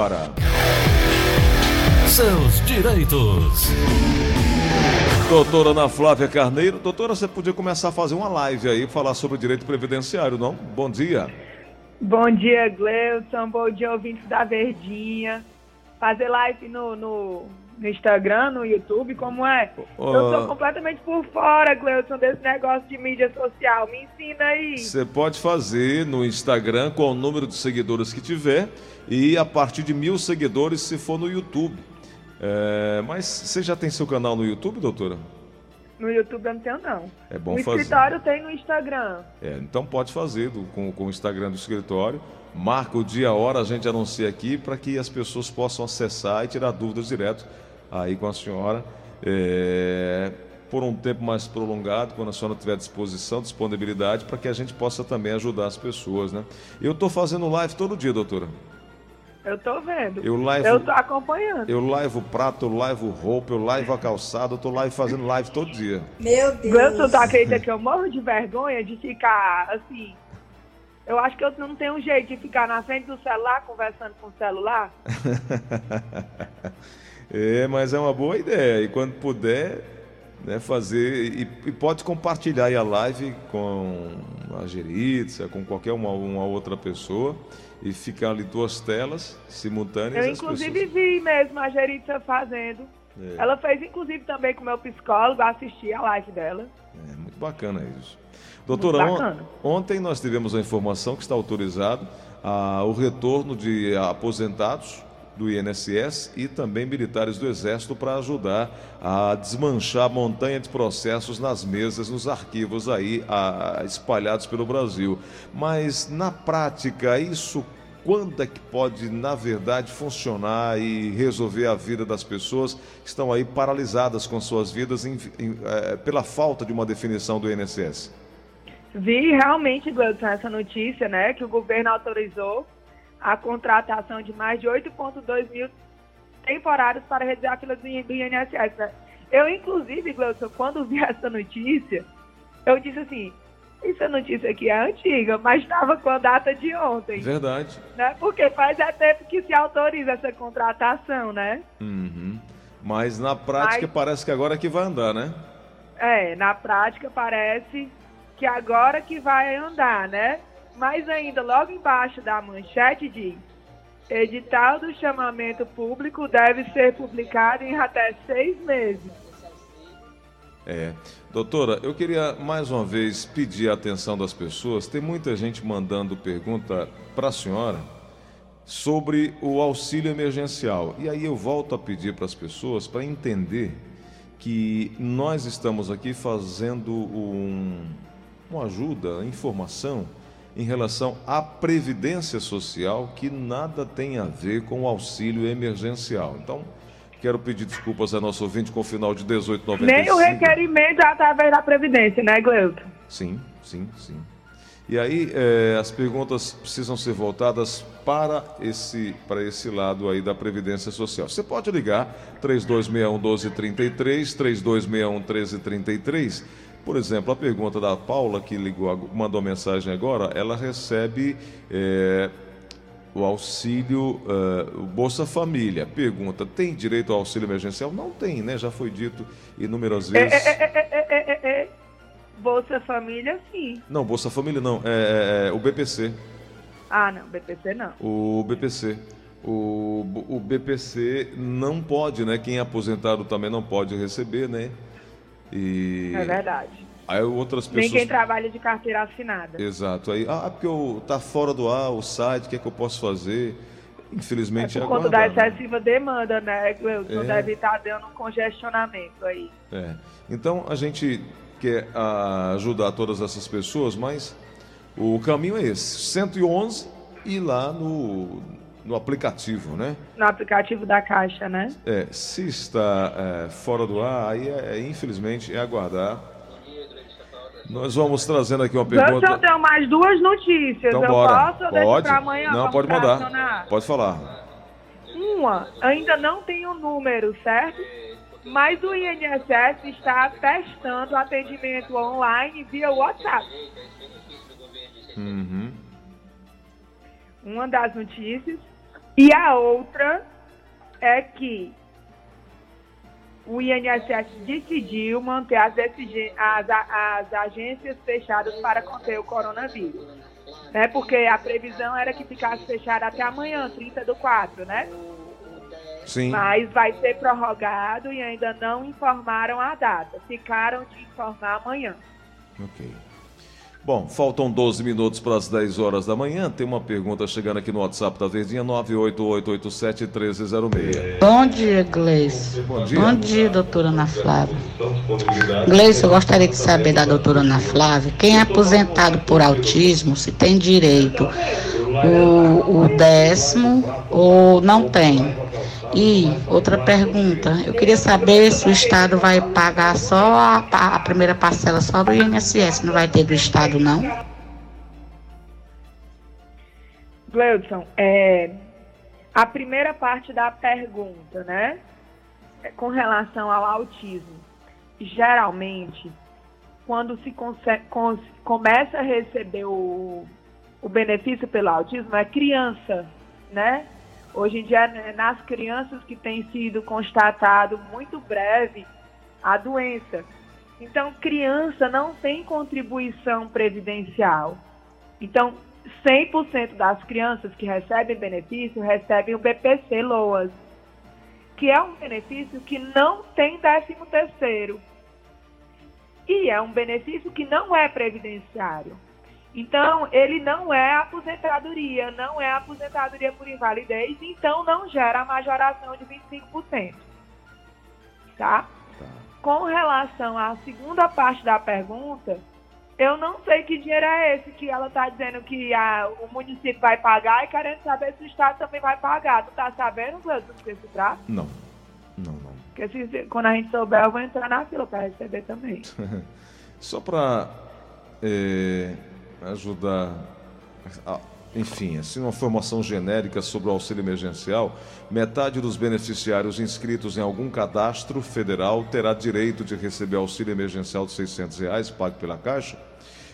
Para. Seus direitos. Doutora Ana Flávia Carneiro. Doutora, você podia começar a fazer uma live aí, falar sobre o direito previdenciário, não? Bom dia. Bom dia, Gleuton. Bom dia, ouvintes da Verdinha. Fazer live no, no, no Instagram, no YouTube, como é? Ó. Eu sou completamente por fora, Gleuton, desse negócio de mídia social. Me ensina aí. Você pode fazer no Instagram com o número de seguidores que tiver e a partir de mil seguidores se for no YouTube. É, mas você já tem seu canal no YouTube, doutora? No YouTube eu não tenho, não. É bom no fazer. escritório tem no Instagram. É, então pode fazer do- com, com o Instagram do escritório. Marca o dia, a hora, a gente anuncia aqui para que as pessoas possam acessar e tirar dúvidas direto aí com a senhora. é, por um tempo mais prolongado, quando a senhora tiver disposição, disponibilidade, para que a gente possa também ajudar as pessoas, né? Eu estou fazendo live todo dia, doutora. Eu tô vendo. Eu live- Eu tô acompanhando. Eu live o prato, eu live o roupa, eu live a calçada, eu tô live fazendo live todo dia. Meu Deus. Gleuton, tu acredita que eu morro de vergonha de ficar assim? Eu acho que eu não tenho um jeito de ficar na frente do celular conversando com o celular. É, mas é uma boa ideia. E quando puder, né, fazer. E, e pode compartilhar aí a live com a Geritza, com qualquer uma, uma outra pessoa. E ficar ali duas telas simultâneas. Eu, inclusive, pessoas- vi mesmo a Geritza fazendo. É. Ela fez, inclusive, também com o meu psicólogo, assisti a live dela. É bacana isso. Doutora, Muito on- bacana. ontem nós tivemos a informação que está autorizado ah, o retorno de aposentados do INSS e também militares do Exército para ajudar a desmanchar a montanha de processos nas mesas, nos arquivos aí ah, espalhados pelo Brasil. Mas na prática, isso quando é que pode, na verdade, funcionar e resolver a vida das pessoas que estão aí paralisadas com suas vidas em- em- eh, pela falta de uma definição do INSS? Vi realmente, Gleudson, essa notícia, né, que o governo autorizou a contratação de mais de 8,2 mil temporários para reduzir a fila do do INSS. né? Eu, inclusive, Gleudson, quando vi essa notícia, eu disse assim, essa notícia aqui é antiga, mas estava com a data de ontem, Verdade. né? Porque faz é tempo que se autoriza essa contratação, né? Uhum. Mas na prática Mas- parece que agora é que vai andar, né? É, na prática parece que agora que vai andar, né? Mas ainda logo embaixo da manchete diz: edital do chamamento público deve ser publicado em até seis meses. É. Doutora, eu queria mais uma vez pedir a atenção das pessoas. Tem muita gente mandando pergunta para a senhora sobre o auxílio emergencial. E aí eu volto a pedir para as pessoas para entender que nós estamos aqui fazendo um, uma ajuda, informação em relação à previdência social que nada tem a ver com o auxílio emergencial. Então, quero pedir desculpas a nosso ouvinte com o final de 1895. Nem o requerimento é através da Previdência, né, Gleuton? Sim, sim, sim. E aí eh, as perguntas precisam ser voltadas para esse, para esse lado aí da Previdência Social. Você pode ligar 3261 1233, 3261 1333. Por exemplo, a pergunta da Paula, que ligou, mandou mensagem agora, ela recebe eh, o auxílio, o Bolsa Família. Pergunta, tem direito ao auxílio emergencial? Não tem, né? Já foi dito inúmeras É, vezes. é, é, é, é, é, é. Bolsa Família, sim. Não, Bolsa Família não, é o BPC. Ah, não, BPC não. O BPC. O, o BPC não pode, né? Quem é aposentado também não pode receber, né? E É verdade. Aí outras Nem pessoas. quem trabalha de carteira assinada. Exato. Aí, ah, porque eu, tá fora do ar o site, o que é que eu posso fazer? Infelizmente É é por conta da excessiva demanda, né, Gleuton? É. Deve estar dando um congestionamento aí. É. Então a gente quer ah, ajudar todas essas pessoas, mas o caminho é esse: 111 e lá no, no aplicativo, né? No aplicativo da Caixa, né? É, se está é, fora do ar, aí é, é, infelizmente é aguardar. Nós vamos trazendo aqui uma eu pergunta. tenho mais duas notícias. Então eu bora. posso Pode? amanhã? Não, pode mandar. fracionar? Pode falar. Uma, ainda não tem o número, certo? Mas o INSS está testando atendimento online via WhatsApp. Uhum. Uma das notícias. E a outra é que o INSS decidiu manter as, as, as agências fechadas para conter o coronavírus. Né? Porque a previsão era que ficasse fechada até amanhã, 30 do 4, né? Sim. Mas vai ser prorrogado e ainda não informaram a data. Ficaram de informar amanhã. Ok. Bom, faltam 12 minutos para as 10 horas da manhã. Tem uma pergunta chegando aqui no WhatsApp da Verdinha, 988871306. Bom dia, Gleice. Bom dia. Bom dia, doutora Ana Flávia. Gleice, eu gostaria de saber da doutora Ana Flávia, quem é aposentado por autismo, se tem direito o, o décimo ou não tem. E outra pergunta, eu queria saber se o Estado vai pagar só a, a primeira parcela só do INSS, não vai ter do Estado não? Gleudson, é, a primeira parte da pergunta, né? É com relação ao autismo. Geralmente, quando se consegue, começa a receber o, o benefício pelo autismo, é criança, né? Hoje em dia, né, nas crianças que tem sido constatado muito breve a doença. Então, criança não tem contribuição previdencial. Então, 100% das crianças que recebem benefício recebem o BPC LOAS, que é um benefício que não tem 13 terceiro. E é um benefício que não é previdenciário. Então, ele não é aposentadoria, não é aposentadoria por invalidez, então não gera a majoração de 25%. Tá? tá? Com relação à segunda parte da pergunta, eu não sei que dinheiro é esse que ela está dizendo que a, o município vai pagar e querendo saber se o Estado também vai pagar. Tu tá sabendo, do que se trata? Não. Não, não. Porque se, quando a gente souber, eu vou entrar na fila para receber também. Só para... É ajudar. A, enfim, assim, uma formação genérica sobre o auxílio emergencial, metade dos beneficiários inscritos em algum cadastro federal terá direito de receber auxílio emergencial de 600 reais, pago pela Caixa,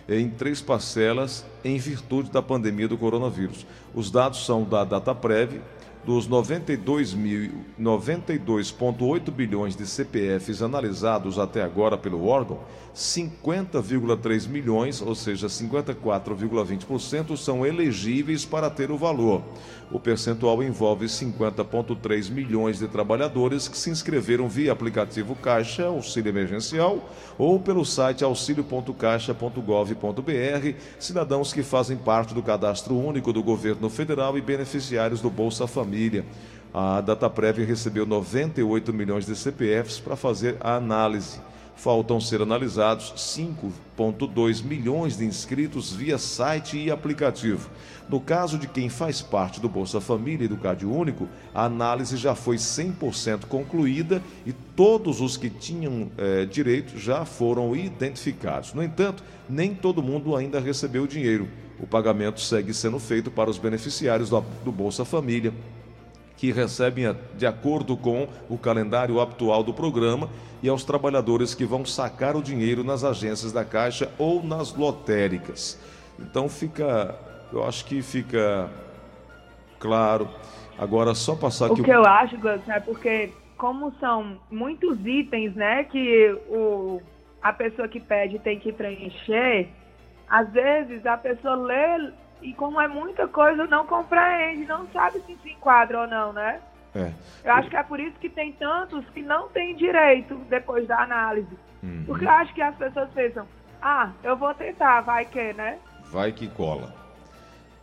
em três parcelas em virtude da pandemia do coronavírus. Os dados são da DataPrev, dos 92,8 bilhões de CPFs analisados até agora pelo órgão, 50,3 milhões, ou seja, 54,20%, são elegíveis para ter o valor. O percentual envolve 50,3 milhões de trabalhadores que se inscreveram via aplicativo Caixa Auxílio Emergencial ou pelo site auxilio.caixa.gov.br, cidadãos que fazem parte do cadastro único do governo federal e beneficiários do Bolsa Família. A DataPrev recebeu 98 milhões de CPFs para fazer a análise. Faltam ser analisados 5,2 milhões de inscritos via site e aplicativo. No caso de quem faz parte do Bolsa Família e do Cade Único, a análise já foi 100% concluída e todos os que tinham é, direito já foram identificados. No entanto, nem todo mundo ainda recebeu o dinheiro. O pagamento segue sendo feito para os beneficiários do Bolsa Família, que recebem de acordo com o calendário atual do programa e aos trabalhadores que vão sacar o dinheiro nas agências da Caixa ou nas lotéricas. Então fica, eu acho que fica claro. Agora só passar aqui. O que eu acho, Gleison, é porque como são muitos itens, né, que o, a pessoa que pede tem que preencher, às vezes a pessoa lê e como é muita coisa, não compreende, não sabe se se enquadra ou não, né? É. Eu acho que é por isso que tem tantos que não têm direito depois da análise. Uhum. Porque eu acho que as pessoas pensam, ah, eu vou tentar, vai que, né? Vai que cola.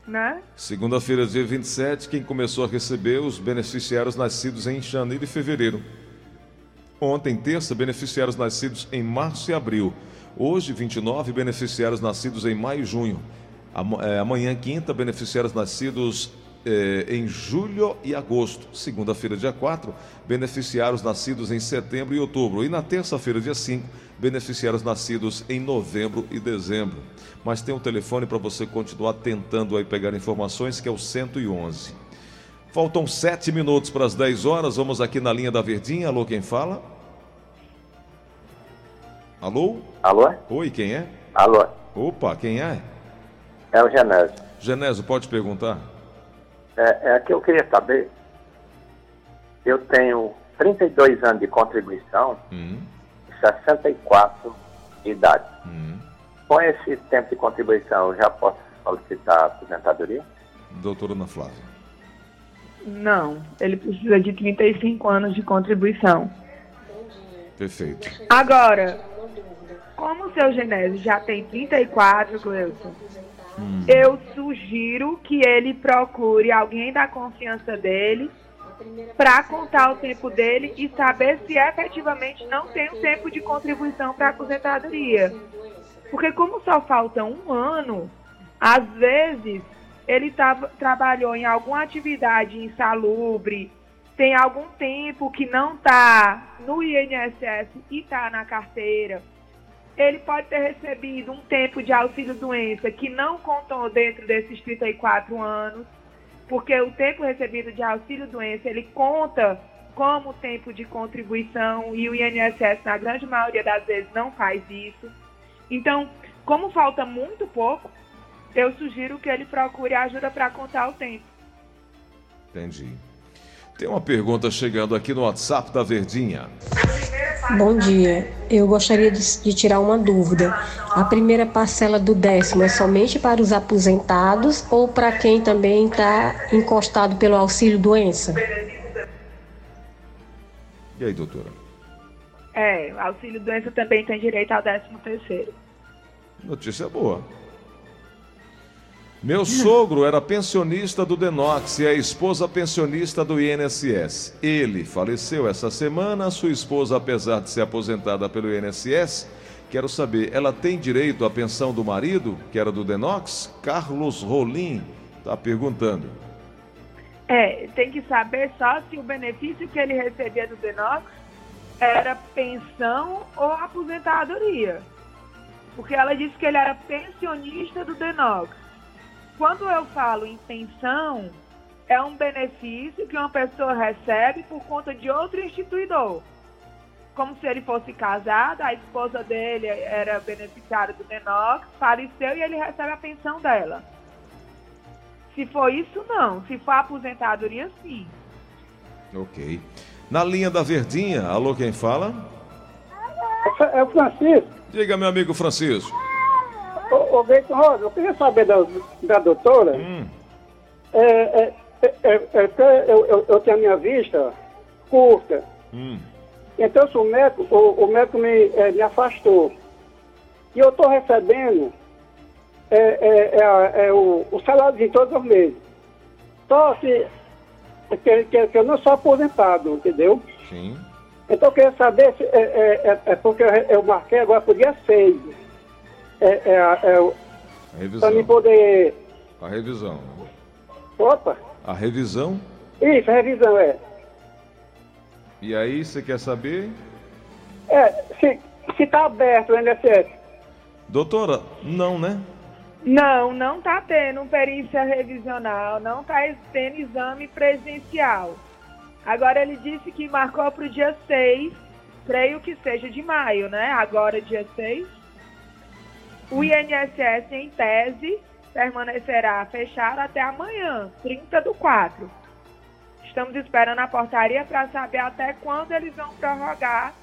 Né? Segunda-feira, dia 27, quem começou a receber os beneficiários nascidos em janeiro e fevereiro. Ontem, terça, beneficiários nascidos em março e abril. Hoje, 29, beneficiários nascidos em maio e junho. É, amanhã, quinta, beneficiários nascidos eh, em julho e agosto. Segunda-feira, dia 4, beneficiários nascidos em setembro e outubro. E na terça-feira, dia 5, beneficiários nascidos em novembro e dezembro. Mas tem um telefone para você continuar tentando aí pegar informações, que é o 111. Faltam sete minutos para as 10 horas. Vamos aqui na linha da Verdinha. Alô, quem fala? Alô? Alô? Oi, quem é? Alô? Opa, quem é? É o Genésio. Genésio, pode perguntar? É, é que eu queria saber. Eu tenho 32 anos de contribuição hum. e 64 de idade. Hum. Com esse tempo de contribuição, eu já posso solicitar aposentadoria? Doutora Ana Flávia. Não, ele precisa de 35 anos de contribuição. Perfeito. Agora, como o seu Genésio já tem 34, Cleuson, hum. eu sugiro que ele procure alguém da confiança dele para contar o tempo dele e saber se efetivamente não tem um tempo de contribuição para a aposentadoria. Porque como só falta um ano, às vezes ele tava, trabalhou em alguma atividade insalubre, tem algum tempo que não está no INSS e está na carteira, ele pode ter recebido um tempo de auxílio-doença que não contou dentro desses 34 anos, porque o tempo recebido de auxílio-doença, ele conta como tempo de contribuição e o INSS, na grande maioria das vezes, não faz isso. Então, como falta muito pouco, eu sugiro que ele procure ajuda para contar o tempo. Entendi. Tem uma pergunta chegando aqui no WhatsApp da Verdinha. Bom dia. Eu gostaria de, de, tirar uma dúvida. A primeira parcela do décimo é somente para os aposentados ou para quem também está encostado pelo auxílio doença? E aí, doutora? É, auxílio doença também tem direito ao décimo terceiro. Notícia boa. Meu sogro era pensionista do Denox e a esposa pensionista do INSS. Ele faleceu essa semana. Sua esposa, apesar de ser aposentada pelo INSS, quero saber, ela tem direito à pensão do marido, que era do Denox? Carlos Rolim está perguntando. É, tem que saber só se o benefício que ele recebia do Denox era pensão ou aposentadoria. Porque ela disse que ele era pensionista do Denox quando eu falo em pensão, é um benefício que uma pessoa recebe por conta de outro instituidor. Como se ele fosse casado, a esposa dele era beneficiária do Denox, faleceu e ele recebe a pensão dela. Se for isso, não. Se for aposentadoria, sim. Ok. Na linha da Verdinha, alô, quem fala? É o Francisco. Diga, meu amigo Francisco. Ô, Beito Rosa, eu queria saber da, da doutora. Hum. É, é, é, é, é eu, eu, eu, tenho a minha vista curta. Hum. Então, se o médico, o, o médico me, é, me afastou. E eu estou recebendo é, o, o salário de todos os meses. Só que, que, que, que eu não sou aposentado, entendeu? Sim. Então eu queria saber se é, é, é porque eu, eu marquei agora para o dia 6 é, é, é a revisão. Para me poder. A revisão. Opa! A revisão? Isso, a revisão, é. E aí, você quer saber? É, se está aberto o NSS. Doutora, não, né? Não, não está tendo perícia revisional, não está tendo exame presencial. Agora ele disse que marcou para o dia 6, creio que seja de maio, né? Agora dia 6. O INSS, em tese, permanecerá fechado até amanhã, 30 do 4. Estamos esperando a portaria para saber até quando eles vão prorrogar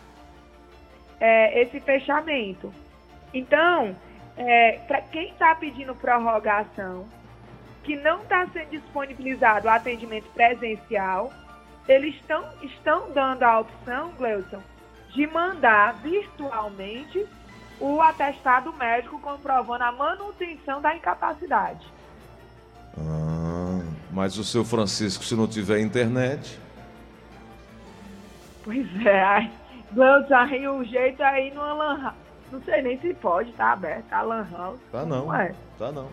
é, esse fechamento. Então, é, para quem está pedindo prorrogação, que não está sendo disponibilizado o atendimento presencial, eles estão, estão dando a opção, Gleuson, de mandar virtualmente o atestado médico comprovando a manutenção da incapacidade. Ah, mas o seu Francisco, se não tiver internet. Pois é, aí, aí o jeito aí no Lan. Não sei nem se pode, tá aberto, a Lan House. Tá não, não é. tá não.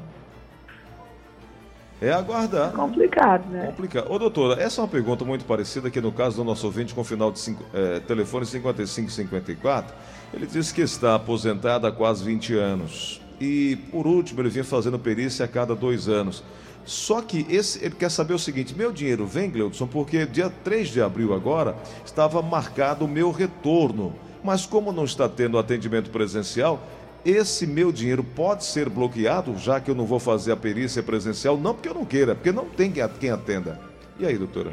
É aguardar. É complicado, né? Complicado. Ô, doutora, essa é uma pergunta muito parecida aqui no caso do nosso ouvinte com o final de cinco, é, telefone 5554 ele disse que está aposentado há quase 20 anos. E, por último, ele vinha fazendo perícia a cada dois anos. Só que esse, ele quer saber o seguinte: meu dinheiro vem, Gleudson, porque dia 3 de abril agora estava marcado o meu retorno. Mas como não está tendo atendimento presencial, esse meu dinheiro pode ser bloqueado, já que eu não vou fazer a perícia presencial? Não porque eu não queira, porque não tem quem atenda. E aí, doutora?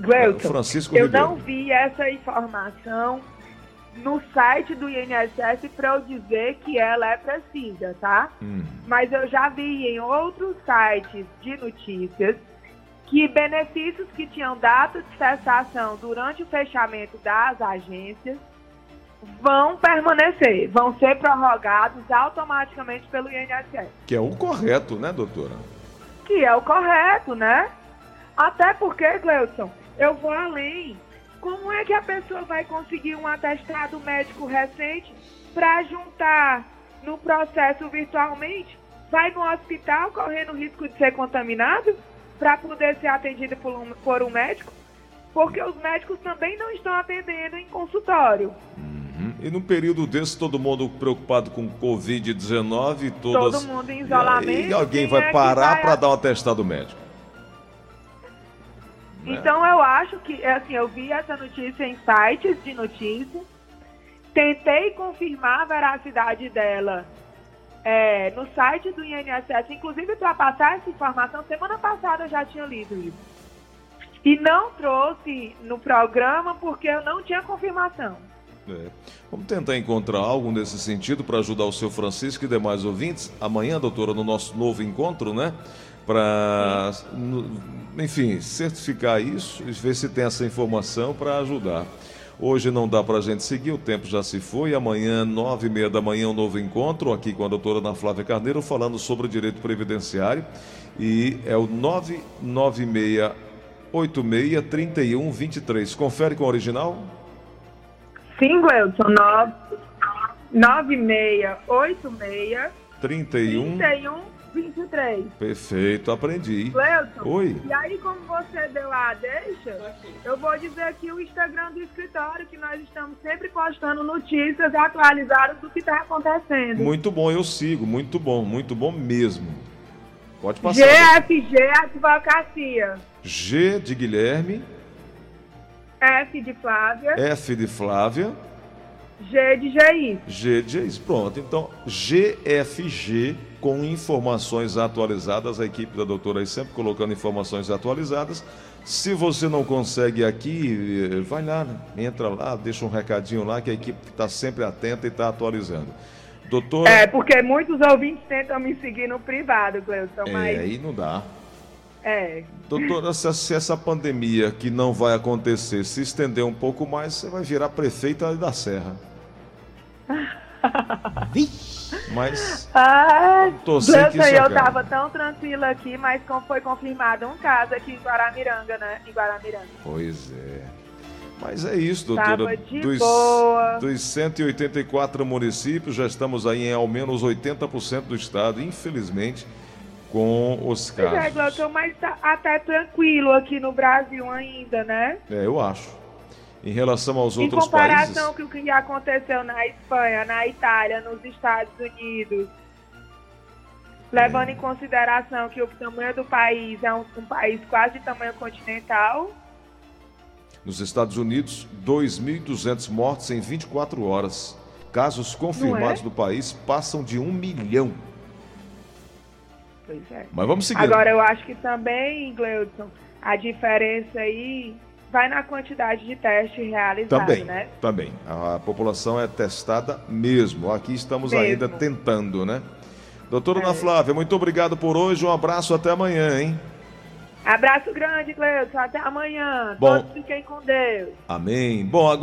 Gleuton, Francisco eu Ribeiro. não vi essa informação no site do INSS para eu dizer que ela é precisa, tá? Hum. Mas eu já vi em outros sites de notícias que benefícios que tinham data de cessação durante o fechamento das agências vão permanecer, vão ser prorrogados automaticamente pelo INSS. Que é o correto, né, doutora? Que é o correto, né? Até porque, Gleudson, eu vou além. Como é que a pessoa vai conseguir um atestado médico recente para juntar no processo virtualmente? Vai no hospital correndo risco de ser contaminado para poder ser atendido por um, por um médico? Porque os médicos também não estão atendendo em consultório. Uhum. E num período desse, todo mundo preocupado com Covid-19, todas... todo mundo em isolamento. E alguém vai é parar para dar um atestado médico. Né? Então eu acho que, assim, eu vi essa notícia em sites de notícia, tentei confirmar a veracidade dela é, no site do INSS, inclusive para passar essa informação, semana passada eu já tinha lido isso. E não trouxe no programa porque eu não tinha confirmação. É. Vamos tentar encontrar algo nesse sentido para ajudar o seu Francisco e demais ouvintes. Amanhã, doutora, no nosso novo encontro, né? Para, enfim, certificar isso e ver se tem essa informação para ajudar. Hoje não dá para a gente seguir, o tempo já se foi. Amanhã, nove e meia da manhã, um novo encontro aqui com a doutora Ana Flávia Carneiro, falando sobre o direito previdenciário. E é o 996 86 31 23. Confere com o original? Sim, Gleuton, 9686 31 31 23. Perfeito, aprendi. Cleuton, Oi. E aí, como você deu a deixa, eu vou dizer aqui o Instagram do escritório, que nós estamos sempre postando notícias atualizadas do que está acontecendo. Muito bom, eu sigo. Muito bom, muito bom mesmo. Pode passar. GFG Advocacia. G de Guilherme. F de Flávia. F de Flávia. G de GI. G de GI. Pronto. Então, GFG com informações atualizadas. A equipe da doutora aí sempre colocando informações atualizadas. Se você não consegue aqui, eh, vai lá, entra lá, deixa um recadinho lá que a equipe está sempre atenta e está atualizando. Doutora... É, porque muitos ouvintes tentam me seguir no privado, Cleuson, é, mas... aí não dá. É. Doutora, se, se essa pandemia que não vai acontecer se estender um pouco mais, você vai virar prefeita da Serra. Mas. Ah, tô sem que eu tava tão tranquila aqui, mas foi confirmado um caso aqui em Guaramiranga, né? Em Guaramiranga. Pois é. Mas é isso, doutora. dos, boa. dos 184 municípios, já estamos aí em ao menos 80% do estado, infelizmente, com os casos. Pois é, mas tá até tranquilo aqui no Brasil ainda, né? É, eu acho em relação aos em outros países? Em comparação com o que aconteceu na Espanha, na Itália, nos Estados Unidos, levando em consideração que o tamanho do país é um, um país quase de tamanho continental. Nos Estados Unidos, 2.200 mortes em 24 horas. Casos confirmados é? no país passam de um milhão. Pois é. Mas vamos seguir. Agora, eu acho que também, Gleudson, a diferença aí vai na quantidade de testes realizados, também, né? Também. A população é testada mesmo. Aqui estamos mesmo. ainda tentando, né? Doutora é. Ana Flávia, muito obrigado por hoje. Um abraço até amanhã, hein? Abraço grande, Cleuson. Até amanhã. Bom, Todos fiquem com Deus. Amém. Bom, agora.